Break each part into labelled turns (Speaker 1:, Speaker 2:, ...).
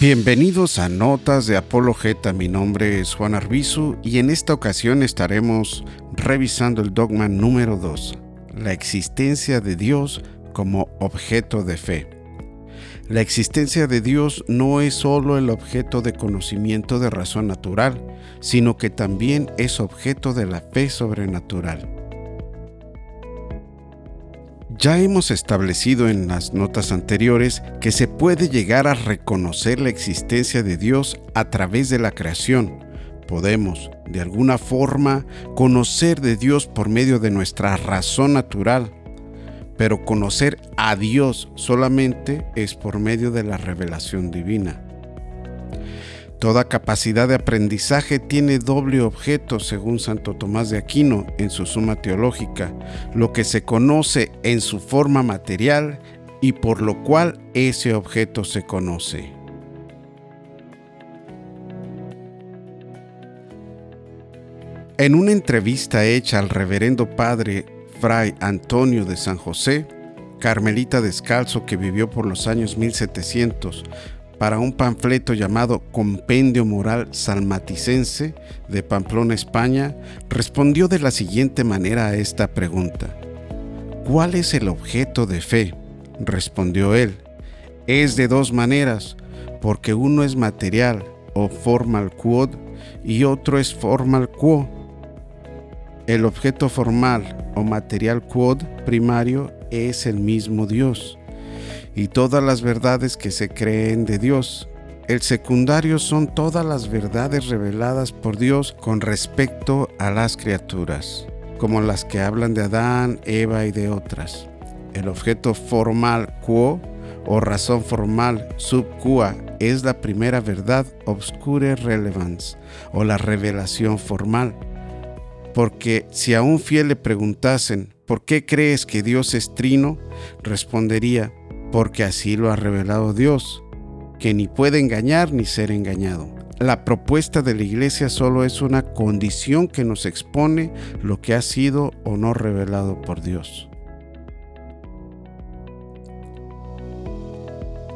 Speaker 1: Bienvenidos a Notas de Apologeta, mi nombre es Juan Arbizu y en esta ocasión estaremos revisando el dogma número 2, la existencia de Dios como objeto de fe. La existencia de Dios no es solo el objeto de conocimiento de razón natural, sino que también es objeto de la fe sobrenatural. Ya hemos establecido en las notas anteriores que se puede llegar a reconocer la existencia de Dios a través de la creación. Podemos, de alguna forma, conocer de Dios por medio de nuestra razón natural, pero conocer a Dios solamente es por medio de la revelación divina. Toda capacidad de aprendizaje tiene doble objeto, según Santo Tomás de Aquino en su Suma Teológica, lo que se conoce en su forma material y por lo cual ese objeto se conoce. En una entrevista hecha al reverendo padre Fray Antonio de San José, carmelita descalzo que vivió por los años 1700, para un panfleto llamado Compendio Moral Salmaticense de Pamplona, España, respondió de la siguiente manera a esta pregunta. ¿Cuál es el objeto de fe? Respondió él. Es de dos maneras, porque uno es material o formal quod y otro es formal quo. El objeto formal o material quod primario es el mismo Dios y todas las verdades que se creen de Dios. El secundario son todas las verdades reveladas por Dios con respecto a las criaturas, como las que hablan de Adán, Eva y de otras. El objeto formal quo o razón formal sub qua es la primera verdad obscure relevance o la revelación formal. Porque si a un fiel le preguntasen, ¿por qué crees que Dios es trino? respondería, porque así lo ha revelado Dios, que ni puede engañar ni ser engañado. La propuesta de la iglesia solo es una condición que nos expone lo que ha sido o no revelado por Dios.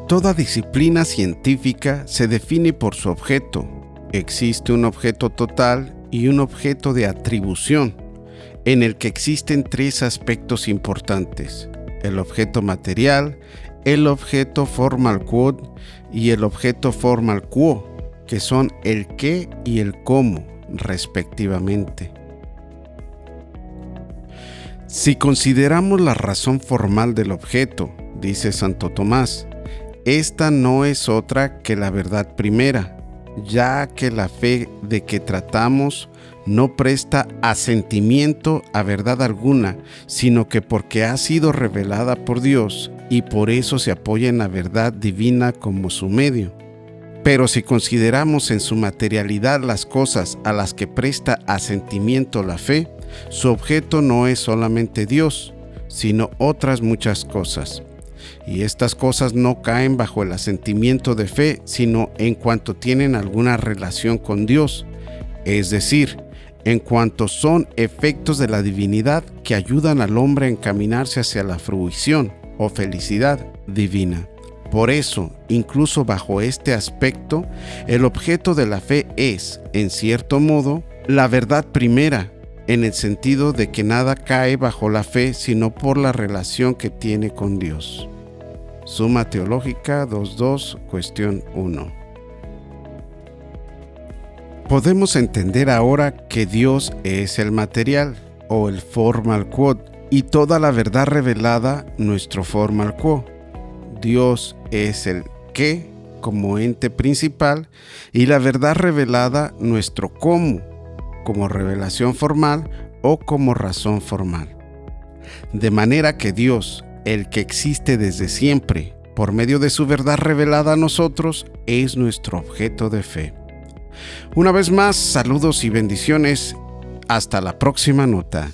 Speaker 1: Toda disciplina científica se define por su objeto. Existe un objeto total y un objeto de atribución, en el que existen tres aspectos importantes el objeto material, el objeto formal quod y el objeto formal quo, que son el qué y el cómo, respectivamente. Si consideramos la razón formal del objeto, dice Santo Tomás, esta no es otra que la verdad primera, ya que la fe de que tratamos no presta asentimiento a verdad alguna, sino que porque ha sido revelada por Dios y por eso se apoya en la verdad divina como su medio. Pero si consideramos en su materialidad las cosas a las que presta asentimiento la fe, su objeto no es solamente Dios, sino otras muchas cosas. Y estas cosas no caen bajo el asentimiento de fe, sino en cuanto tienen alguna relación con Dios, es decir, en cuanto son efectos de la divinidad que ayudan al hombre a encaminarse hacia la fruición o felicidad divina. Por eso, incluso bajo este aspecto, el objeto de la fe es, en cierto modo, la verdad primera, en el sentido de que nada cae bajo la fe sino por la relación que tiene con Dios. Suma Teológica 2.2, cuestión 1. Podemos entender ahora que Dios es el material o el formal quod y toda la verdad revelada nuestro formal quo. Dios es el qué como ente principal y la verdad revelada nuestro cómo como revelación formal o como razón formal. De manera que Dios, el que existe desde siempre, por medio de su verdad revelada a nosotros, es nuestro objeto de fe. Una vez más, saludos y bendiciones. Hasta la próxima nota.